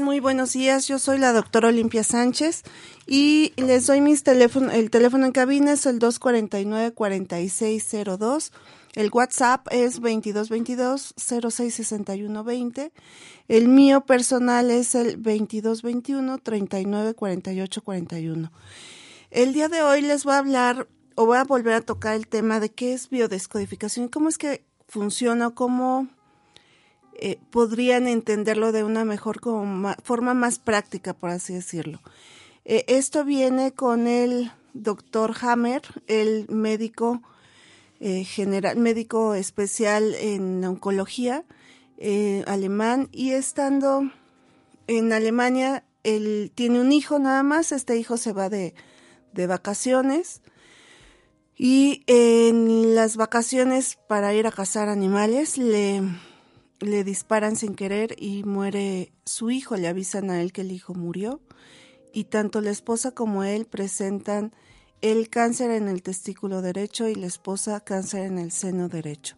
Muy buenos días. Yo soy la doctora Olimpia Sánchez y les doy mis teléfonos. El teléfono en cabina es el 249-4602. El WhatsApp es 2222-066120. El mío personal es el 2221-394841. El día de hoy les voy a hablar o voy a volver a tocar el tema de qué es biodescodificación cómo es que funciona, cómo eh, podrían entenderlo de una mejor forma más práctica, por así decirlo. Eh, esto viene con el doctor Hammer, el médico eh, general, médico especial en oncología alemán, y estando en Alemania, él tiene un hijo nada más, este hijo se va de, de vacaciones. Y en las vacaciones para ir a cazar animales le le disparan sin querer y muere su hijo, le avisan a él que el hijo murió y tanto la esposa como él presentan el cáncer en el testículo derecho y la esposa cáncer en el seno derecho.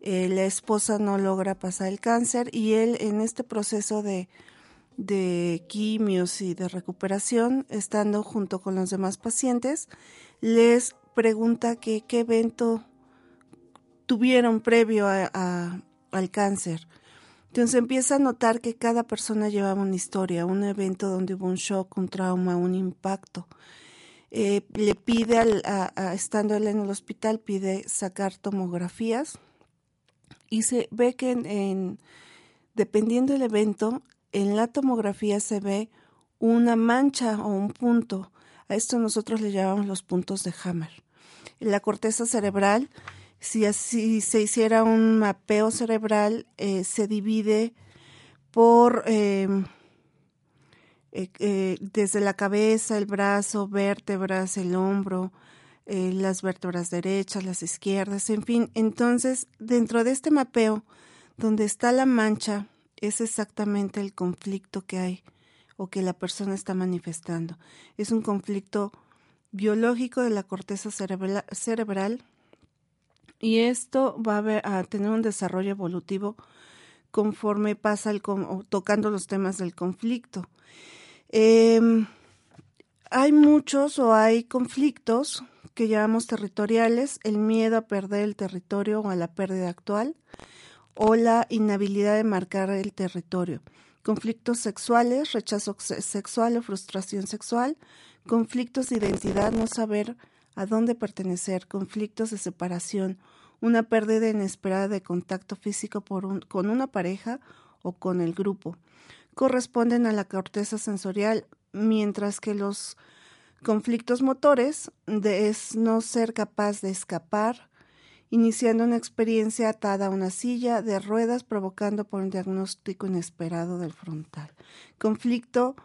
Eh, la esposa no logra pasar el cáncer y él en este proceso de, de quimios y de recuperación, estando junto con los demás pacientes, les pregunta que qué evento tuvieron previo a, al cáncer. Entonces empieza a notar que cada persona llevaba una historia, un evento donde hubo un shock, un trauma, un impacto. Eh, le pide, al, estando él en el hospital, pide sacar tomografías y se ve que en, dependiendo del evento, en la tomografía se ve una mancha o un punto. A esto nosotros le llamamos los puntos de Hammer. En la corteza cerebral si así se hiciera un mapeo cerebral, eh, se divide por em, eh, eh, desde la cabeza, el brazo, vértebras, el hombro, las vértebras derechas, las izquierdas, en fin. Entonces, dentro de este mapeo, donde está la mancha, es exactamente el conflicto que hay o que la persona está manifestando. Es un conflicto biológico de la corteza cerebral y esto va a, tener un desarrollo evolutivo conforme pasa el, tocando los temas del conflicto. Em, hay muchos o hay conflictos que llamamos territoriales, el miedo a perder el territorio o a la pérdida actual, o la inhabilidad de marcar el territorio. Conflictos sexuales, rechazo sexual o frustración sexual, conflictos de identidad, no saber a dónde pertenecer, conflictos de separación, una pérdida inesperada de contacto físico por con una pareja o con el grupo. Corresponden a la corteza sensorial, mientras que los conflictos motores de es no ser capaz de escapar, iniciando una experiencia atada a una silla de ruedas provocando por un diagnóstico inesperado del frontal. Conflicto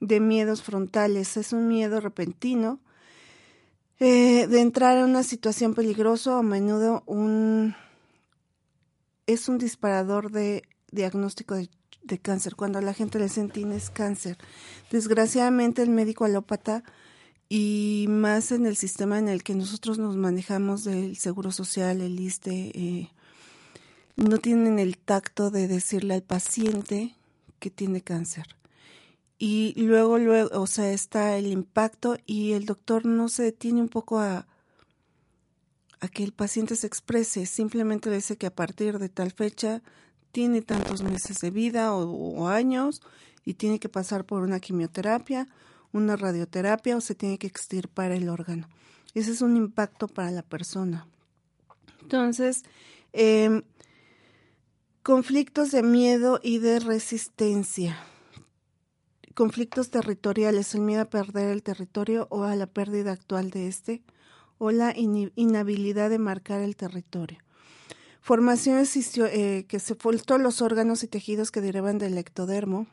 de miedos frontales es un miedo repentino eh, de entrar en una situación peligrosa, a menudo un, es un disparador de diagnóstico de, cáncer, cuando la gente le tienes cáncer. Desgraciadamente el médico alópata y más en el sistema en el que nosotros nos manejamos del Seguro Social, el ISTE, eh, no tienen el tacto de decirle al paciente que tiene cáncer y luego, luego, o sea, está el impacto y el doctor no se detiene un poco a, a que el paciente se exprese, simplemente le dice que a partir de tal fecha tiene tantos meses de vida o, años y tiene que pasar por una quimioterapia, una radioterapia o se tiene que extirpar el órgano. Ese es un impacto para la persona. Entonces, em, conflictos de miedo y de resistencia conflictos territoriales, el miedo a perder el territorio o a la pérdida actual de este, o la inhabilidad de marcar el territorio. Formaciones eh, que se todos los órganos y tejidos que derivan del ectodermo,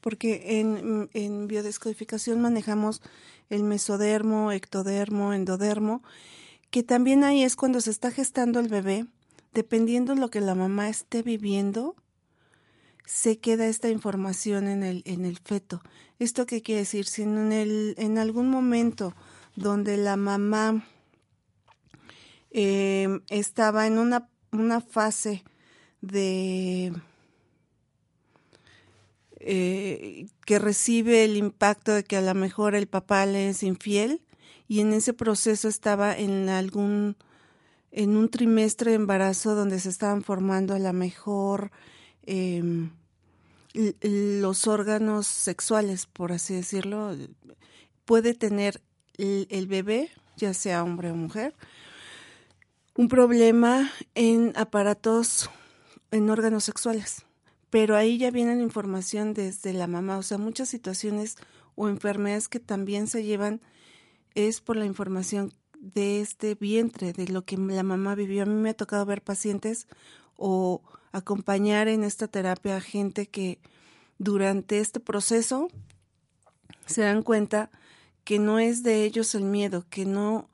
porque en, en biodescodificación manejamos el mesodermo, ectodermo, endodermo, que también ahí es cuando se está gestando el bebé, dependiendo de lo que la mamá esté viviendo, se queda esta información en el, en el feto. ¿Esto qué quiere decir? Si en, el, en algún momento donde la mamá eh, estaba en una, una fase de eh, que recibe el impacto de que a lo mejor el papá le es infiel y en ese proceso estaba en algún en un trimestre de embarazo donde se estaban formando a lo mejor em, los órganos sexuales, por así decirlo, puede tener el bebé, ya sea hombre o mujer, un problema en aparatos, en órganos sexuales pero ahí ya viene la información desde la mamá, o sea, muchas situaciones o enfermedades que también se llevan es por la información de este vientre, de lo que la mamá vivió. A mí me ha tocado ver pacientes o acompañar en esta terapia a gente que durante este proceso se dan cuenta que no es de ellos el miedo, que no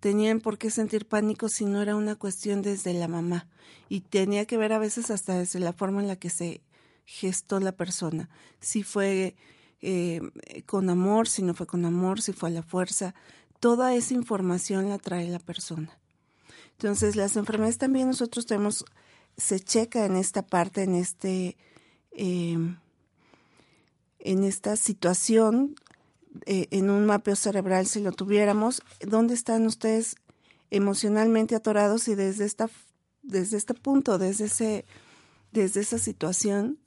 tenían por qué sentir pánico si no era una cuestión desde la mamá. Y tenía que ver a veces hasta desde la forma en la que se gestó la persona, si fue eh, con amor, si no fue con amor, si fue a la fuerza, toda esa información la trae la persona. Entonces las enfermedades también nosotros tenemos, se checa en esta parte, en este, em, en esta situación eh, en un mapeo cerebral si lo tuviéramos, ¿dónde están ustedes emocionalmente atorados y desde esta desde este punto, desde ese desde esa situación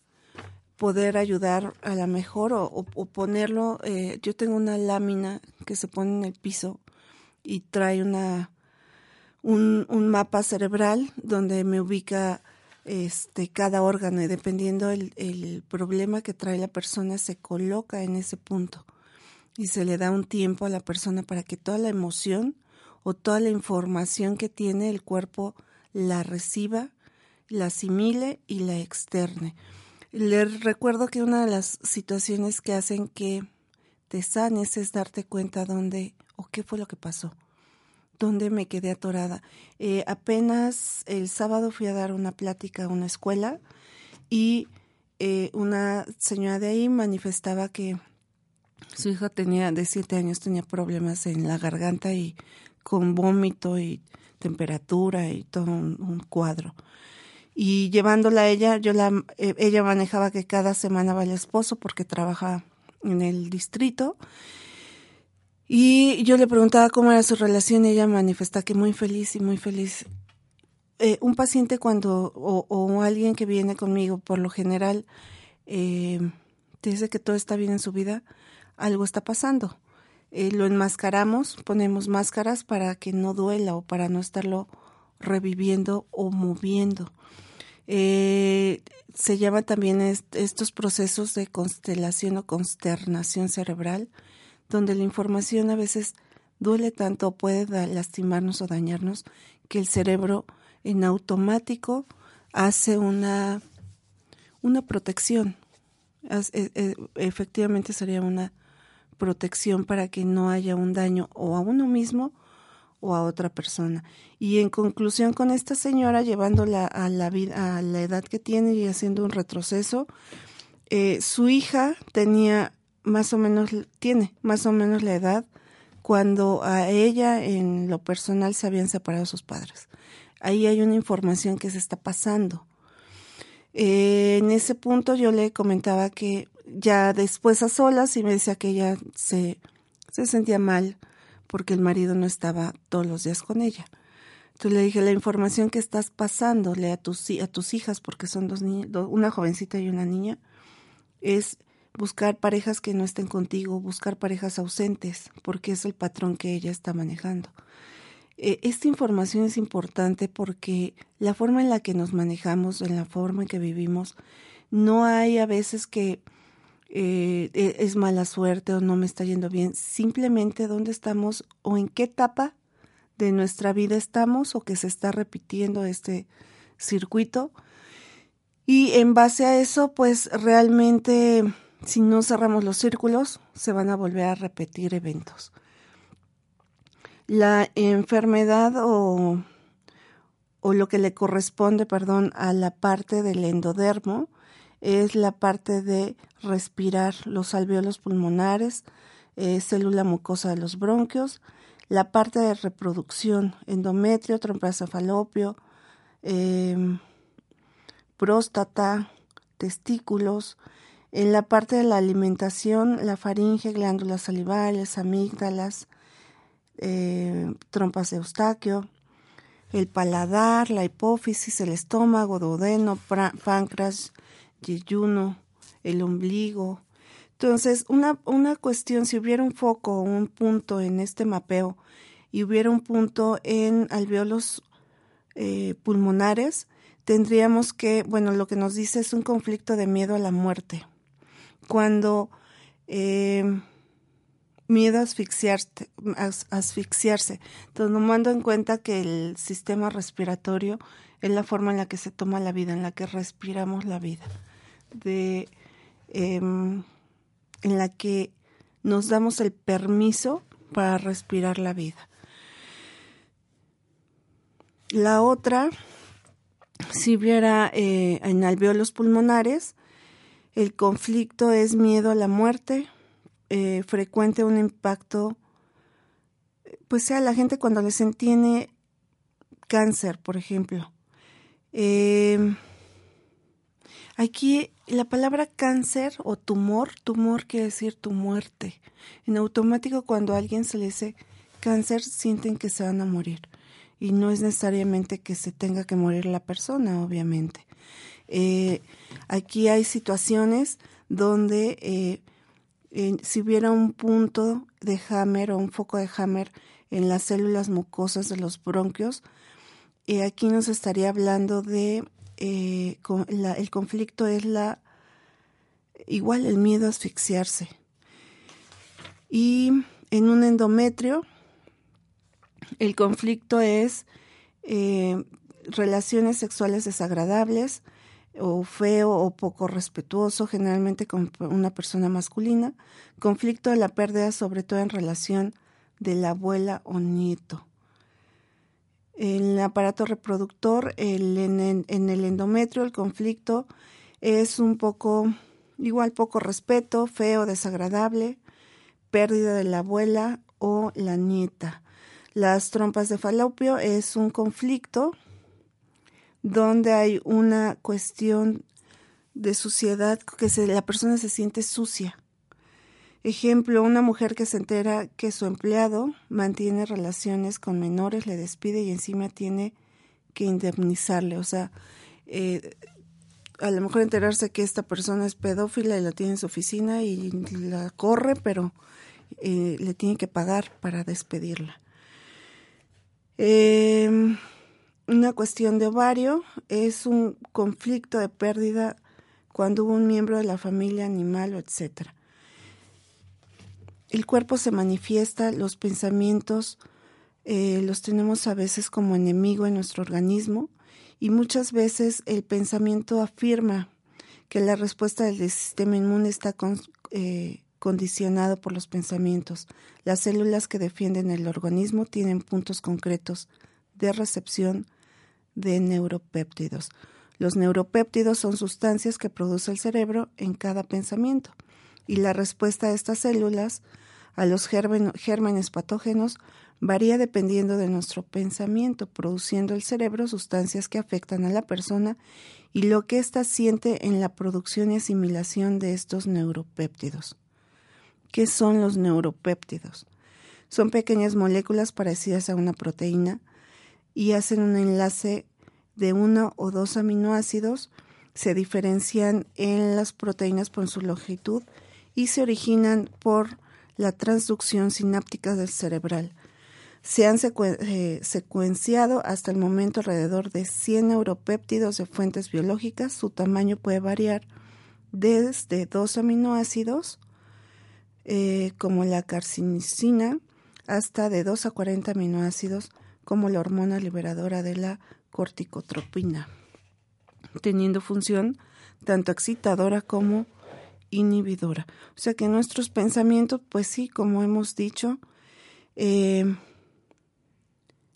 poder ayudar a la mejor o, ponerlo, eh, yo tengo una lámina que se pone en el piso y trae una un, mapa cerebral donde me ubica este cada órgano y dependiendo el, el problema que trae la persona se coloca en ese punto y se le da un tiempo a la persona para que toda la emoción o toda la información que tiene el cuerpo la reciba, la asimile y la externe. Les recuerdo que una de las situaciones que hacen que te sanes es darte cuenta dónde o qué fue lo que pasó, dónde me quedé atorada. Eh, apenas el sábado fui a dar una plática a una escuela y eh, una señora de ahí manifestaba que su hija tenía, de siete años, tenía problemas en la garganta y con vómito y temperatura y todo un, cuadro. Y llevándola a ella, yo la, eh, ella manejaba que cada semana va el esposo porque trabaja en el distrito. Y yo le preguntaba cómo era su relación y ella manifestaba que muy feliz y muy feliz. Eh, un paciente cuando, o, o, alguien que viene conmigo, por lo general, eh, dice que todo está bien en su vida, algo está pasando. Eh, lo enmascaramos, ponemos máscaras para que no duela o para no estarlo reviviendo o moviendo. Eh, se llama también estos procesos de constelación o consternación cerebral, donde la información a veces duele tanto o puede lastimarnos o dañarnos que el cerebro en automático hace una, una protección. Eh, efectivamente sería una protección para que no haya un daño o a uno mismo o a otra persona. Y en conclusión con esta señora, llevándola a la vida, a la edad que tiene y haciendo un retroceso, eh, su hija tenía más o menos, tiene más o menos la edad cuando a ella en lo personal se habían separado sus padres. Ahí hay una información que se está pasando. Eh, en ese punto yo le comentaba que ya después a solas y me decía que ella se, se sentía mal porque el marido no estaba todos los días con ella. Entonces le dije, la información que estás pasándole a tus, a tus hijas, porque son dos niñas, una jovencita y una niña, es buscar parejas que no estén contigo, buscar parejas ausentes, porque es el patrón que ella está manejando. Eh, esta información es importante porque la forma en la que nos manejamos, en la forma en que vivimos, no hay a veces que eh, e, es mala suerte o no me está yendo bien, simplemente dónde estamos o en qué etapa de nuestra vida estamos o que se está repitiendo este circuito. Y en base a eso, pues realmente si no cerramos los círculos, se van a volver a repetir eventos. La enfermedad o, o lo que le corresponde, perdón, a la parte del endodermo es la parte de respirar los alveolos pulmonares, eh, célula mucosa de los bronquios, la parte de reproducción, endometrio, trompa falopio, em, próstata, testículos, en la parte de la alimentación, la faringe, glándulas salivales, amígdalas, eh, trompas de eustaquio, el paladar, la hipófisis, el estómago, duodeno, páncreas, yeyuno, el ombligo. Entonces, una, una cuestión, si hubiera un foco un punto en este mapeo y hubiera un punto en alveolos eh, pulmonares, tendríamos que, bueno, lo que nos dice es un conflicto de miedo a la muerte. Cuando eh, miedo a asfixiarse, asfixiarse. Tomando en cuenta que el sistema respiratorio es la forma en la que se toma la vida, en la que respiramos la vida de em, en la que nos damos el permiso para respirar la vida. La otra, si hubiera eh, en alveolos pulmonares, el conflicto es miedo a la muerte, eh, frecuente un impacto, pues sea la gente cuando les entiende cáncer, por ejemplo. Eh, Aquí la palabra cáncer o tumor, tumor quiere decir tu muerte. En automático cuando a alguien se le dice cáncer sienten que se van a morir y no es necesariamente que se tenga que morir la persona, obviamente. Eh, aquí hay situaciones donde eh, si hubiera un punto de Hammer o un foco de Hammer en las células mucosas de los bronquios, eh, aquí nos estaría hablando de el conflicto es la igual el miedo a asfixiarse. Y en un endometrio, el conflicto es relaciones sexuales desagradables o feo o poco respetuoso, generalmente con una persona masculina. Conflicto de la pérdida, sobre todo en relación de la abuela o nieto el aparato reproductor, el, en, el endometrio, el conflicto es un poco, igual poco respeto, feo, desagradable, pérdida de la abuela o la nieta. Las trompas de falopio es un conflicto donde hay una cuestión de suciedad, que la persona se siente sucia. Ejemplo, una mujer que se entera que su empleado mantiene relaciones con menores, le despide y encima tiene que indemnizarle. O sea, eh, a lo mejor enterarse que esta persona es pedófila y la tiene en su oficina y la corre, pero eh, le tiene que pagar para despedirla. Em, una cuestión de ovario es un conflicto de pérdida cuando hubo un miembro de la familia animal o etcétera el cuerpo se manifiesta, los pensamientos eh, los tenemos a veces como enemigo en nuestro organismo y muchas veces el pensamiento afirma que la respuesta del sistema inmune está eh, condicionado por los pensamientos. Las células que defienden el organismo tienen puntos concretos de recepción de neuropéptidos. Los neuropéptidos son sustancias que produce el cerebro en cada pensamiento y la respuesta de estas células a los gérmenes patógenos varía dependiendo de nuestro pensamiento, produciendo el cerebro sustancias que afectan a la persona y lo que ésta siente en la producción y asimilación de estos neuropéptidos. ¿Qué son los neuropéptidos? Son pequeñas moléculas parecidas a una proteína y hacen un enlace de uno o dos aminoácidos, se diferencian en las proteínas por su longitud y se originan por la transducción sináptica del cerebral. Se han eh, secuenciado hasta el momento alrededor de 100 neuropéptidos de fuentes biológicas. Su tamaño puede variar desde dos aminoácidos, eh, como la carcinicina, hasta de 2 a 40 aminoácidos, como la hormona liberadora de la corticotropina, teniendo función tanto excitadora como inhibidora. O sea que nuestros pensamientos, pues sí, como hemos dicho, eh,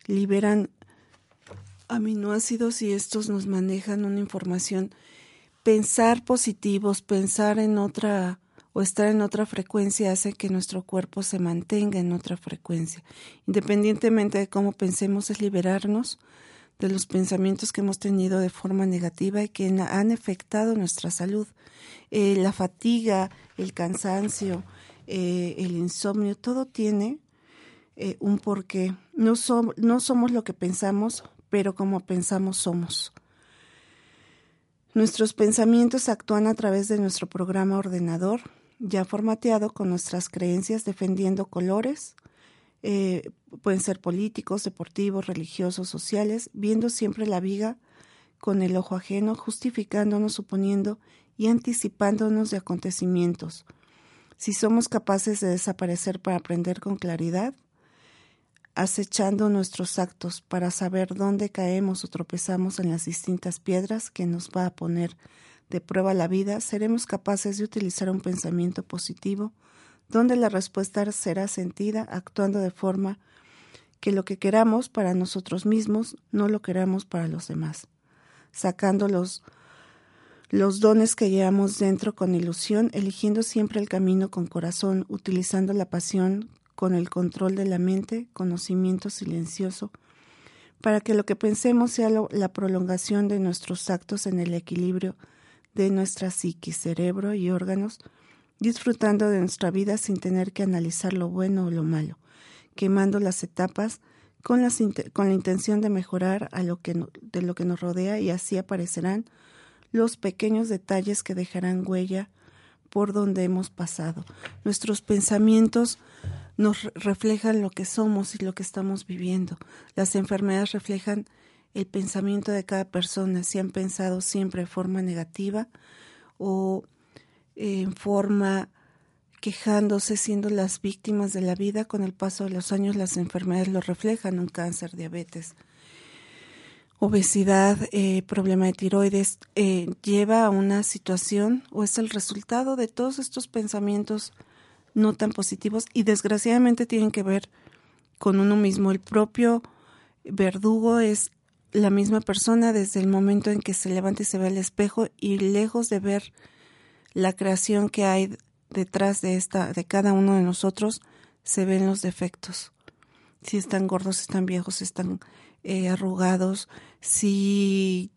liberan aminoácidos y estos nos manejan una información. Pensar positivos, pensar en otra o estar en otra frecuencia hace que nuestro cuerpo se mantenga en otra frecuencia. Independientemente de cómo pensemos, es liberarnos de los pensamientos que hemos tenido de forma negativa y que han afectado nuestra salud. Eh, la fatiga, el cansancio, eh, el insomnio, todo tiene eh, un porqué. No, no somos lo que pensamos, pero como pensamos somos. Nuestros pensamientos actúan a través de nuestro programa ordenador, ya formateado con nuestras creencias defendiendo colores, eh, pueden ser políticos, deportivos, religiosos, sociales, viendo siempre la viga con el ojo ajeno, justificándonos, suponiendo y anticipándonos de acontecimientos. Si somos capaces de desaparecer para aprender con claridad, acechando nuestros actos para saber dónde caemos o tropezamos en las distintas piedras que nos va a poner de prueba la vida, seremos capaces de utilizar un pensamiento positivo donde la respuesta será sentida actuando de forma que lo que queramos para nosotros mismos no lo queramos para los demás, sacando los, los dones que llevamos dentro con ilusión, eligiendo siempre el camino con corazón, utilizando la pasión con el control de la mente, conocimiento silencioso, para que lo que pensemos sea la prolongación de nuestros actos en el equilibrio de nuestra psiquis, cerebro y órganos, disfrutando de nuestra vida sin tener que analizar lo bueno o lo malo, quemando las etapas con, la intención de mejorar a de lo que nos rodea y así aparecerán los pequeños detalles que dejarán huella por donde hemos pasado. Nuestros pensamientos nos reflejan lo que somos y lo que estamos viviendo. Las enfermedades reflejan el pensamiento de cada persona, si han pensado siempre de forma negativa o en forma quejándose, siendo las víctimas de la vida. Con el paso de los años las enfermedades lo reflejan, un cáncer, diabetes, obesidad, eh, problema de tiroides, eh, lleva a una situación o es el resultado de todos estos pensamientos no tan positivos y desgraciadamente tienen que ver con uno mismo. El propio verdugo es la misma persona desde el momento en que se levanta y se ve al espejo y lejos de ver la creación que hay detrás de esta de cada uno de nosotros se ven los defectos. Si están gordos si están viejos si están eh, arrugados si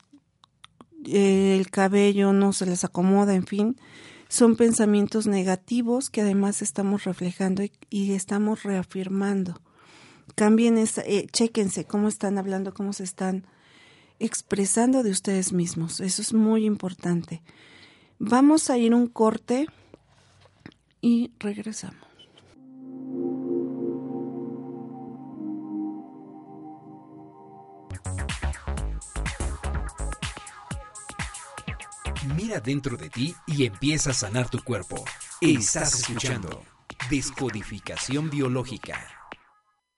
eh, el cabello no se les acomoda en fin son pensamientos negativos que además estamos reflejando y, estamos reafirmando cambien esa, eh, chéquense cómo están hablando cómo se están expresando de ustedes mismos eso es muy importante Vamos a ir un corte y regresamos. Mira dentro de ti y empieza a sanar tu cuerpo. Estás escuchando Descodificación Biológica.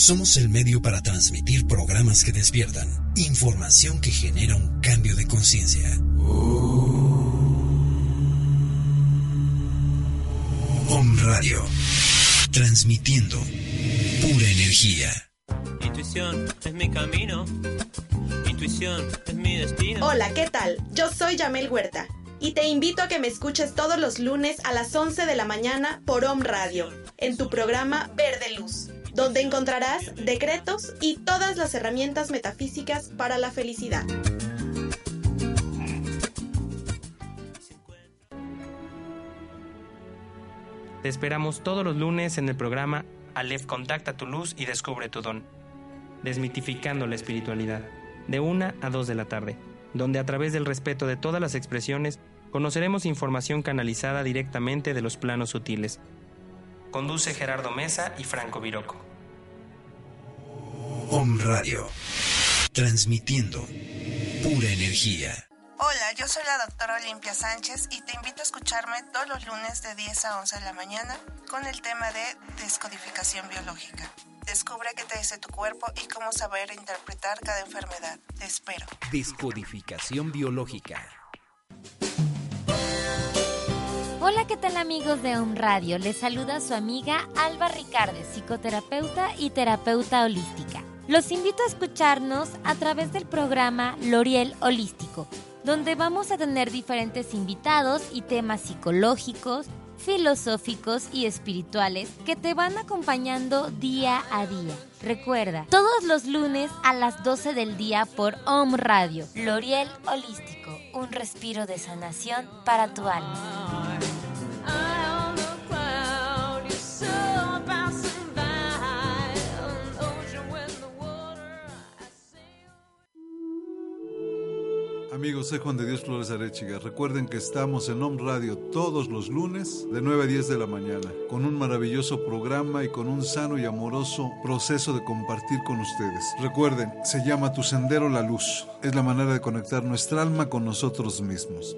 Somos el medio para transmitir programas que despiertan, información que genera un cambio de conciencia. Om Radio. Transmitiendo pura energía. Intuición es mi camino. Intuición es mi destino. Hola, ¿qué tal? Yo soy Yamel Huerta y te invito a que me escuches todos los lunes a las 11 de la mañana por Om Radio, en tu programa Verde Luz, donde encontrarás decretos y todas las herramientas metafísicas para la felicidad. Te esperamos todos los lunes en el programa Aleph Contacta tu Luz y Descubre tu Don, desmitificando la espiritualidad, de una a dos de la tarde, donde a través del respeto de todas las expresiones conoceremos información canalizada directamente de los planos sutiles. Conduce Gerardo Mesa y Franco Viroco. Om Radio, transmitiendo pura energía. Hola, yo soy la doctora Olimpia Sánchez y te invito a escucharme todos los lunes de 10 a 11 de la mañana con el tema de descodificación biológica. Descubre qué te dice tu cuerpo y cómo saber interpretar cada enfermedad. Te espero. Descodificación biológica. Hola, ¿qué tal amigos de Home Radio? Les saluda su amiga Alba Ricardes, psicoterapeuta y terapeuta holística. Los invito a escucharnos a través del programa L'Oriel Holístico, donde vamos a tener diferentes invitados y temas psicológicos, filosóficos y espirituales que te van acompañando día a día. Recuerda, todos los lunes a las 12 del día por Home Radio, L'Oriel Holístico, un respiro de sanación para tu alma. Amigos, soy Juan de Dios Flores Arechiga. Recuerden que estamos en Home Radio todos los lunes de 9 a 10 de la mañana, con un maravilloso programa y con un sano y amoroso proceso de compartir con ustedes. Recuerden, se llama Tu Sendero la Luz. Es la manera de conectar nuestra alma con nosotros mismos.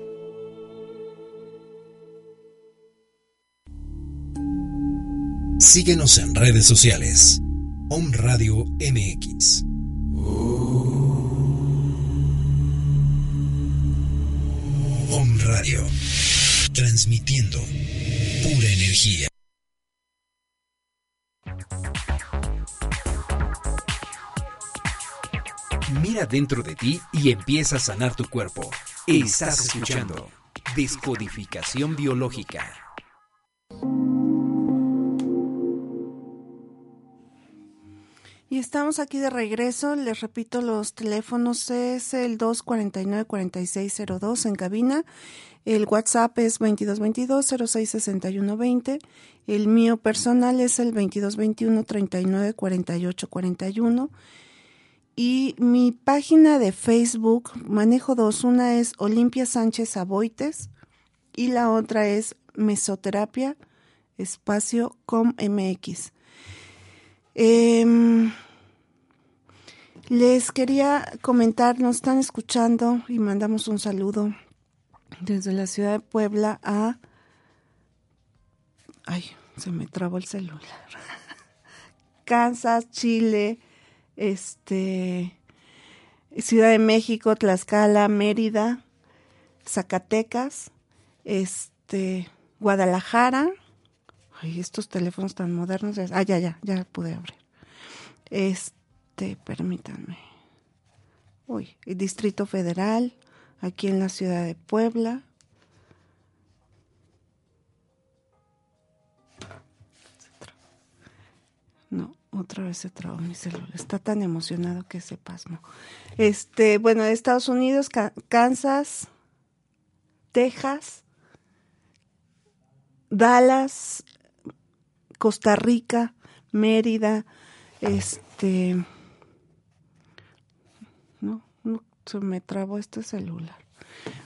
Síguenos en redes sociales. Om Radio MX. Radio. Transmitiendo pura energía. Mira dentro de ti y empieza a sanar tu cuerpo. Estás escuchando Descodificación Biológica. Y estamos aquí de regreso. Les repito, los teléfonos es el 249-4602 en cabina. El WhatsApp es 2222-066120. El mío personal es el 2221-394841. Y mi página de Facebook, manejo dos. Una es Olimpia Sánchez Aboites y la otra es Mesoterapia Espacio Com MX. Eh, les quería comentar, nos están escuchando y mandamos un saludo desde la ciudad de Puebla a... Ay, se me trabó el celular. Kansas, Chile, este, Ciudad de México, Tlaxcala, Mérida, Zacatecas, este, Guadalajara, Ay, estos teléfonos tan modernos. Ah, ya, ya, ya pude abrir. Este, permítanme. Uy, Distrito Federal, aquí en la ciudad de Puebla. No, otra vez se trabó mi celular. Está tan emocionado que se pasmo. Este, bueno, Estados Unidos, Kansas, Texas, Dallas, Costa Rica, Mérida, este, no, no, se me trabó este celular.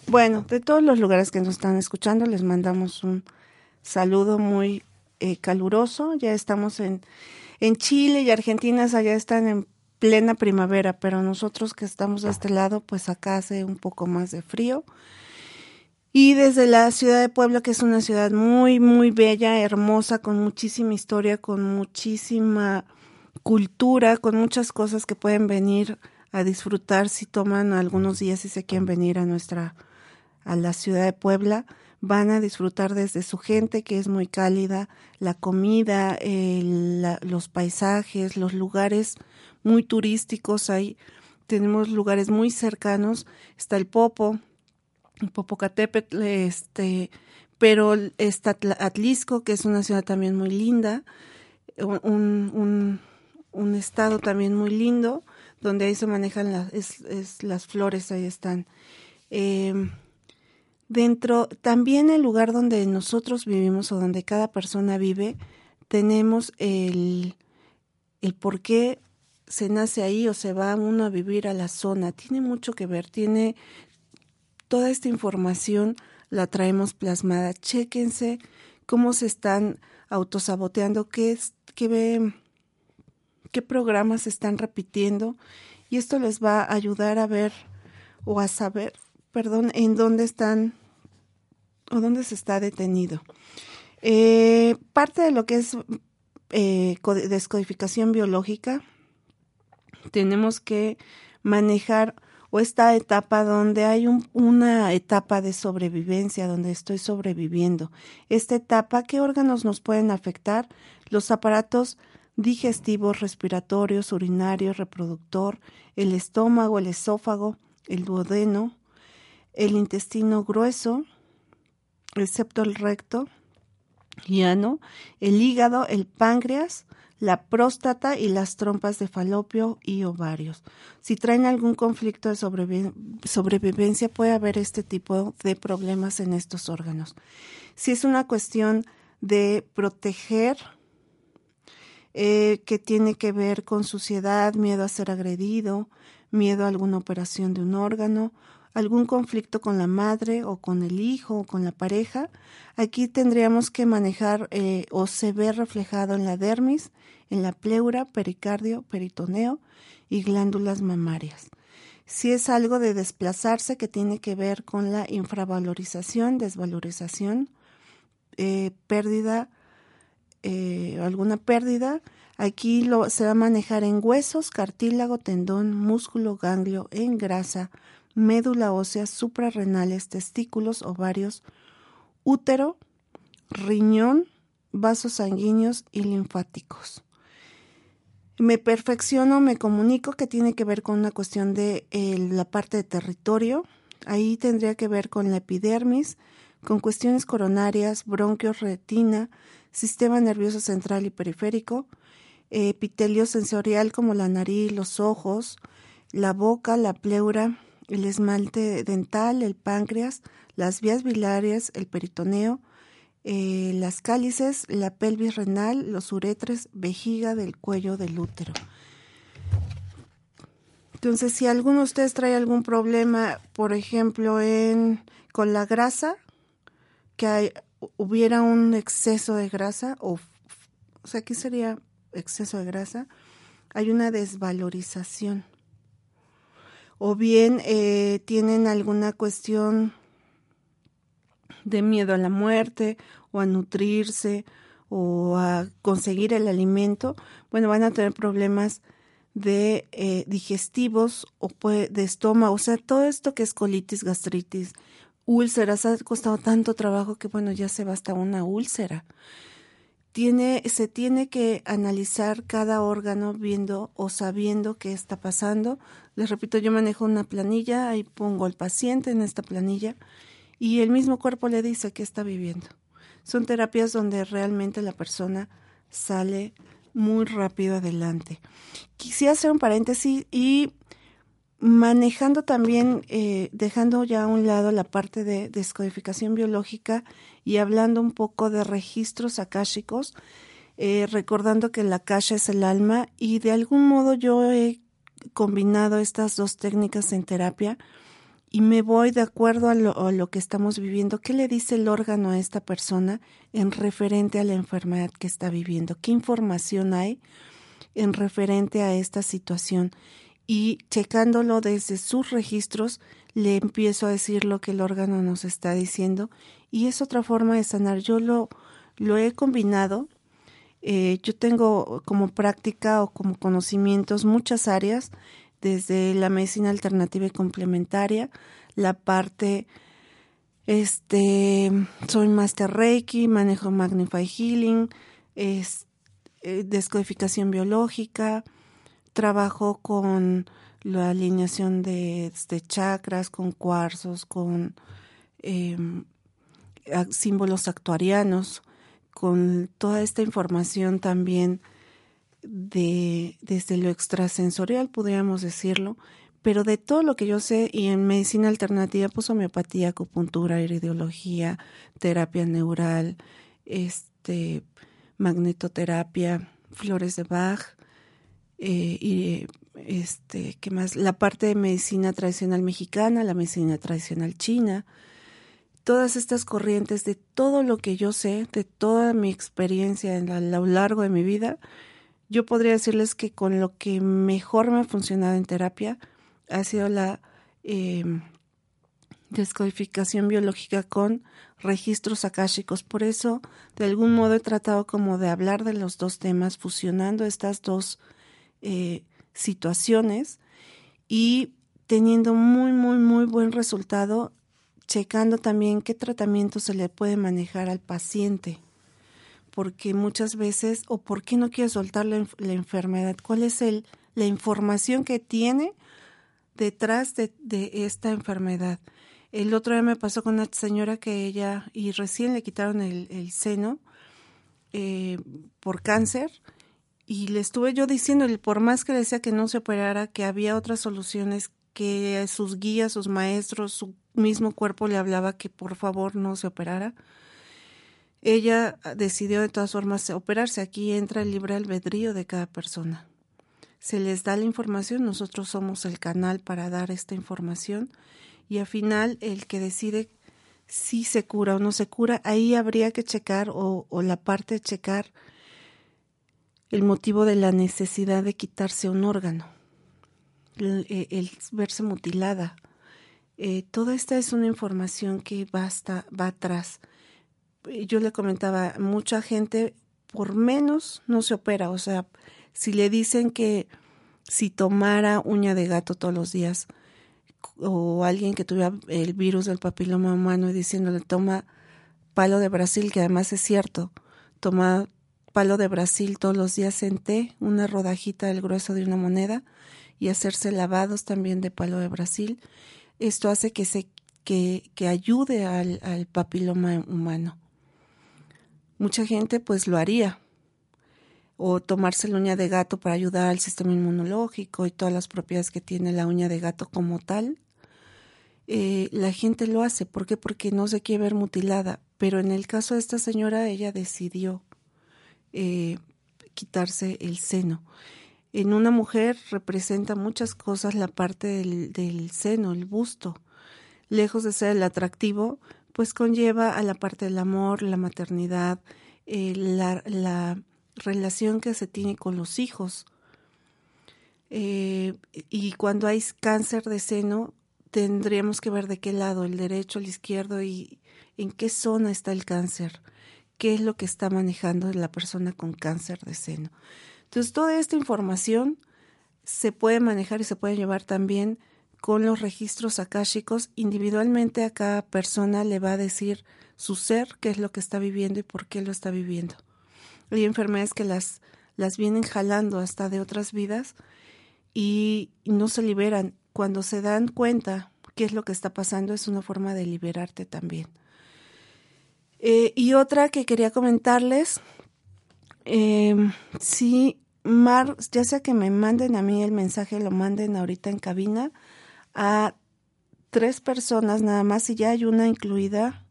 Bueno, de todos los lugares que nos están escuchando, les mandamos un saludo muy eh, caluroso. Ya estamos en, en Chile y Argentina, allá están en plena primavera, pero nosotros que estamos de este lado, pues acá hace un poco más de frío. Y desde la ciudad de Puebla, que es una ciudad muy, muy bella, hermosa, con muchísima historia, con muchísima cultura, con muchas cosas que pueden venir a disfrutar si toman algunos días y se quieren venir a nuestra, a la ciudad de Puebla, van a disfrutar desde su gente que es muy cálida, la comida, el, los paisajes, los lugares muy turísticos, ahí tenemos lugares muy cercanos, está el Popo, Popocatépetl, este, pero está Atlisco, que es una ciudad también muy linda, un, un, estado también muy lindo, donde ahí se manejan las, las flores, ahí están. Eh, dentro, también el lugar donde nosotros vivimos o donde cada persona vive, tenemos el, el por qué se nace ahí o se va uno a vivir a la zona. Tiene mucho que ver, tiene toda esta información la traemos plasmada. Chéquense cómo se están autosaboteando, qué, qué, qué programas se están repitiendo y esto les va a ayudar a ver o a saber, perdón, en dónde están o dónde se está detenido. Eh, parte de lo que es eh, descodificación biológica, tenemos que manejar o esta etapa donde hay una etapa de sobrevivencia, donde estoy sobreviviendo. Esta etapa, ¿qué órganos nos pueden afectar? Los aparatos digestivos, respiratorios, urinarios, reproductor, el estómago, el esófago, el duodeno, el intestino grueso, excepto el recto, llano, el hígado, el páncreas, la próstata y las trompas de falopio y ovarios. Si traen algún conflicto de sobrevivencia, puede haber este tipo de problemas en estos órganos. Si es una cuestión de proteger, eh, que tiene que ver con suciedad, miedo a ser agredido, miedo a alguna operación de un órgano, algún conflicto con la madre o con el hijo o con la pareja, aquí tendríamos que manejar eh, o se ve reflejado en la dermis, en la pleura, pericardio, peritoneo y glándulas mamarias. Si es algo de desplazarse que tiene que ver con la infravalorización, desvalorización, eh, pérdida, eh, alguna pérdida, aquí lo, se va a manejar en huesos, cartílago, tendón, músculo, ganglio, en grasa, médula ósea, suprarrenales, testículos, ovarios, útero, riñón, vasos sanguíneos y linfáticos. Me perfecciono, me comunico que tiene que ver con una cuestión de la parte de territorio. Ahí tendría que ver con la epidermis, con cuestiones coronarias, bronquios, retina, sistema nervioso central y periférico, epitelio sensorial como la nariz, los ojos, la boca, la pleura, el esmalte dental, el páncreas, las vías biliares, el peritoneo, eh, las cálices, la pelvis renal, los uretres, vejiga del cuello del útero. Entonces, si alguno de ustedes trae algún problema, por ejemplo, en, con la grasa, que hubiera un exceso de grasa, o, o sea, aquí sería exceso de grasa, hay una desvalorización o bien eh, tienen alguna cuestión de miedo a la muerte o a nutrirse o a conseguir el alimento, bueno, van a tener problemas de eh, digestivos o de estómago, o sea, todo esto que es colitis, gastritis, úlceras, ha costado tanto trabajo que bueno, ya se va hasta una úlcera se tiene que analizar cada órgano viendo o sabiendo qué está pasando. Les repito, yo manejo una planilla, ahí pongo al paciente en esta planilla y el mismo cuerpo le dice qué está viviendo. Son terapias donde realmente la persona sale muy rápido adelante. Quisiera hacer un paréntesis y manejando también, eh, dejando ya a un lado la parte de descodificación biológica y hablando un poco de registros akáshicos, eh, recordando que la akasha es el alma y de algún modo yo he combinado estas dos técnicas en terapia y me voy de acuerdo a lo, a lo, que estamos viviendo. ¿Qué le dice el órgano a esta persona en referente a la enfermedad que está viviendo? ¿Qué información hay en referente a esta situación? y checándolo desde sus registros, le empiezo a decir lo que el órgano nos está diciendo y es otra forma de sanar. Yo lo, lo he combinado. Eh, yo tengo como práctica o como conocimientos muchas áreas, desde la medicina alternativa y complementaria, la parte, este, soy Master Reiki, manejo Magnify Healing, es, eh, descodificación biológica, trabajo con la alineación de, chakras, con cuarzos, con em, símbolos actuarianos, con toda esta información también de, desde lo extrasensorial, podríamos decirlo, pero de todo lo que yo sé, y en medicina alternativa, pues homeopatía, acupuntura, irideología, terapia neural, este, magnetoterapia, flores de Bach, eh, y este, ¿qué más? La parte de medicina tradicional mexicana, la medicina tradicional china, todas estas corrientes, de todo lo que yo sé, de toda mi experiencia en a lo largo de mi vida, yo podría decirles que con lo que mejor me ha funcionado en terapia ha sido la eh, descodificación biológica con registros akáshicos. Por eso, de algún modo, he tratado como de hablar de los dos temas, fusionando estas dos eh, situaciones y teniendo muy, muy, muy buen resultado, checando también qué tratamiento se le puede manejar al paciente. Porque muchas veces, o por qué no quiere soltar la, enfermedad, cuál es el, la información que tiene detrás de, esta enfermedad. El otro día me pasó con una señora que ella, y recién le quitaron el, el seno eh, por cáncer, y le estuve yo diciéndole, por más que decía que no se operara, que había otras soluciones, que sus guías, sus maestros, su mismo cuerpo le hablaba que por favor no se operara. Ella decidió de todas formas operarse. Aquí entra el libre albedrío de cada persona. Se les da la información, nosotros somos el canal para dar esta información y al final el que decide si se cura o no se cura, ahí habría que checar o, o la parte de checar el motivo de la necesidad de quitarse un órgano, el, el verse mutilada. Eh, toda esta es una información que va, hasta, va atrás. Yo le comentaba, mucha gente por menos no se opera, o sea, si le dicen que si tomara uña de gato todos los días, o alguien que tuviera el virus del papiloma humano y diciéndole toma palo de Brasil, que además es cierto, toma palo de Brasil todos los días en té, una rodajita del grueso de una moneda y hacerse lavados también de palo de Brasil. Esto hace que se que, que ayude al, al papiloma humano. Mucha gente pues lo haría, o tomarse la uña de gato para ayudar al sistema inmunológico y todas las propiedades que tiene la uña de gato como tal, eh, la gente lo hace. ¿Por qué? Porque no se quiere ver mutilada. Pero en el caso de esta señora, ella decidió eh, quitarse el seno. En una mujer representa muchas cosas la parte del, del seno, el busto. Lejos de ser el atractivo, pues conlleva a la parte del amor, la maternidad, eh, la, la relación que se tiene con los hijos. Eh, y cuando hay cáncer de seno, tendríamos que ver de qué lado, el derecho, el izquierdo y en qué zona está el cáncer, qué es lo que está manejando la persona con cáncer de seno. Entonces, toda esta información se puede manejar y se puede llevar también con los registros akáshicos. Individualmente a cada persona le va a decir su ser, qué es lo que está viviendo y por qué lo está viviendo. Hay enfermedades que las, las vienen jalando hasta de otras vidas y no se liberan. Cuando se dan cuenta qué es lo que está pasando, es una forma de liberarte también. Eh, y otra que quería comentarles, eh, si Mar, ya sea que me manden a mí el mensaje, lo manden ahorita en cabina a tres personas nada más y ya hay una incluida.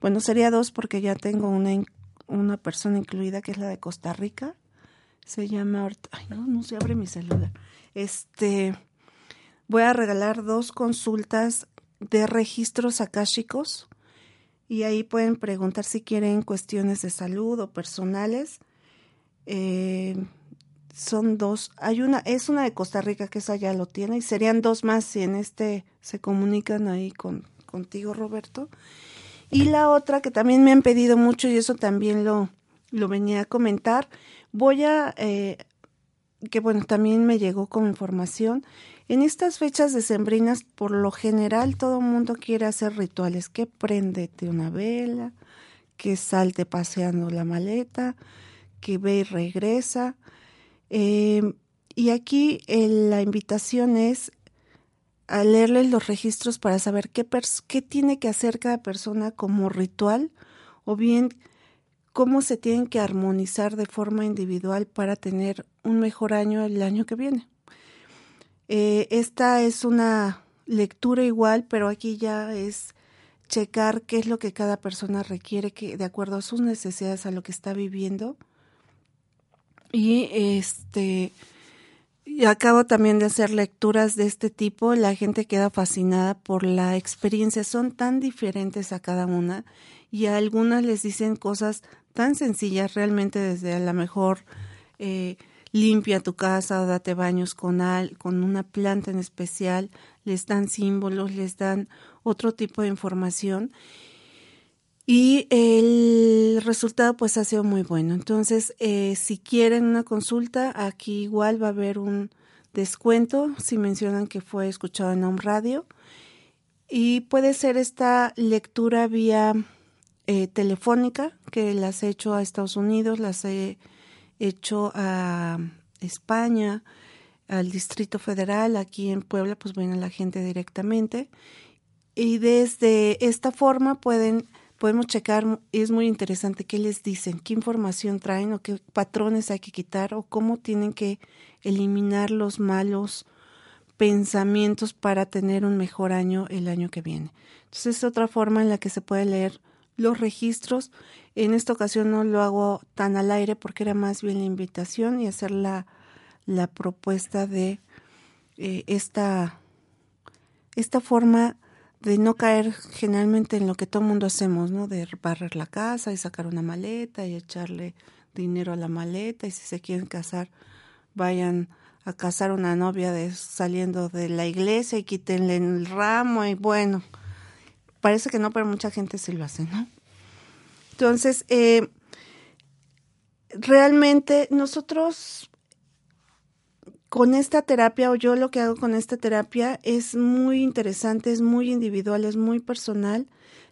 Bueno, sería dos porque ya tengo una una persona incluida que es la de Costa Rica. Se llama ay no, no se abre mi celular. Este voy a regalar dos consultas de registros akáshicos y ahí pueden preguntar si quieren cuestiones de salud o personales. Eh, son dos, hay una, es una de Costa Rica que esa ya lo tiene y serían dos más si en este se comunican ahí con contigo Roberto y la otra que también me han pedido mucho y eso también lo, lo venía a comentar, voy a, eh, que bueno, también me llegó como información, en estas fechas decembrinas, por lo general, todo mundo quiere hacer rituales, que prendete una vela, que salte paseando la maleta, que ve y regresa. Eh, y aquí la invitación es a leerles los registros para saber qué, qué tiene que hacer cada persona como ritual o bien cómo se tienen que armonizar de forma individual para tener un mejor año el año que viene. Eh, esta es una lectura igual, pero aquí ya es checar qué es lo que cada persona requiere que de acuerdo a sus necesidades a lo que está viviendo y este y acabo también de hacer lecturas de este tipo. La gente queda fascinada por la experiencia. Son tan diferentes a cada una y a algunas les dicen cosas tan sencillas realmente desde a lo mejor eh, limpia tu casa date baños con, al, con una planta en especial, les dan símbolos, les dan otro tipo de información y el resultado pues ha sido muy bueno. Entonces, eh, si quieren una consulta, aquí igual va a haber un descuento si mencionan que fue escuchado en Home Radio. Y puede ser esta lectura vía eh, telefónica, que las he hecho a Estados Unidos, las he hecho a España, al Distrito Federal, aquí en Puebla, pues viene la gente directamente. Y desde esta forma pueden podemos checar, es muy interesante qué les dicen, qué información traen o qué patrones hay que quitar o cómo tienen que eliminar los malos pensamientos para tener un mejor año el año que viene. Entonces es otra forma en la que se puede leer los registros. En esta ocasión no lo hago tan al aire porque era más bien la invitación y hacer la, la propuesta de eh, esta, esta forma de no caer generalmente en lo que todo el mundo hacemos, ¿no? De barrer la casa y sacar una maleta y echarle dinero a la maleta y si se quieren casar, vayan a casar una novia de, saliendo de la iglesia y quítenle el ramo y bueno, parece que no, pero mucha gente sí lo hace, ¿no? Entonces, eh, realmente nosotros con esta terapia o yo lo que hago con esta terapia es muy interesante, es muy individual, es muy personal.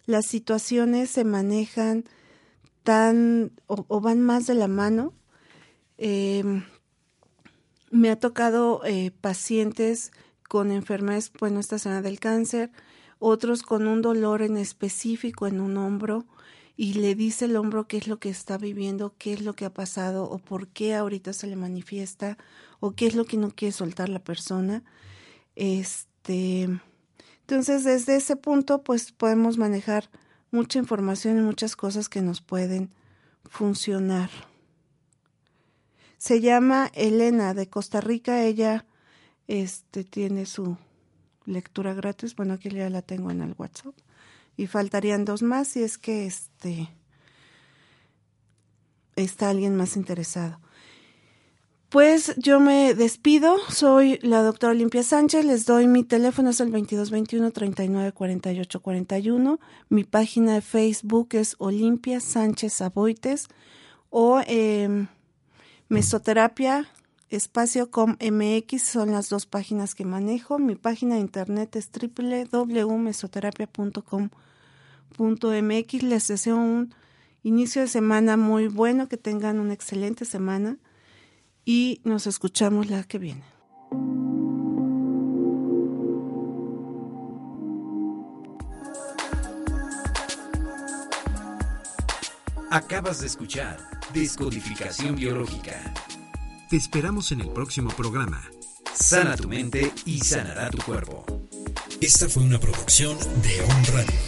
Las situaciones se manejan tan o, van más de la mano. Em, me ha tocado eh, pacientes con enfermedades, bueno, esta zona del cáncer, otros con un dolor en específico en un hombro y le dice el hombro qué es lo que está viviendo, qué es lo que ha pasado o por qué ahorita se le manifiesta o qué es lo que no quiere soltar la persona. Este, entonces, desde ese punto, pues podemos manejar mucha información y muchas cosas que nos pueden funcionar. Se llama Elena de Costa Rica. Ella este, tiene su lectura gratis. Bueno, aquí ya la tengo en el WhatsApp. Y faltarían dos más si es que este, está alguien más interesado. Pues yo me despido, soy la doctora Olimpia Sánchez, les doy mi teléfono, es el 2221 39 48 41, mi página de Facebook es Olimpia Sánchez Aboites o eh, Mesoterapia Espacio com MX son las dos páginas que manejo, mi página de internet es www.mesoterapia.com.mx, les deseo un inicio de semana muy bueno, que tengan una excelente semana y nos escuchamos la que viene. Acabas de escuchar Descodificación Biológica. Te esperamos en el próximo programa. Sana tu mente y sanará tu cuerpo. Esta fue una producción de On Radio.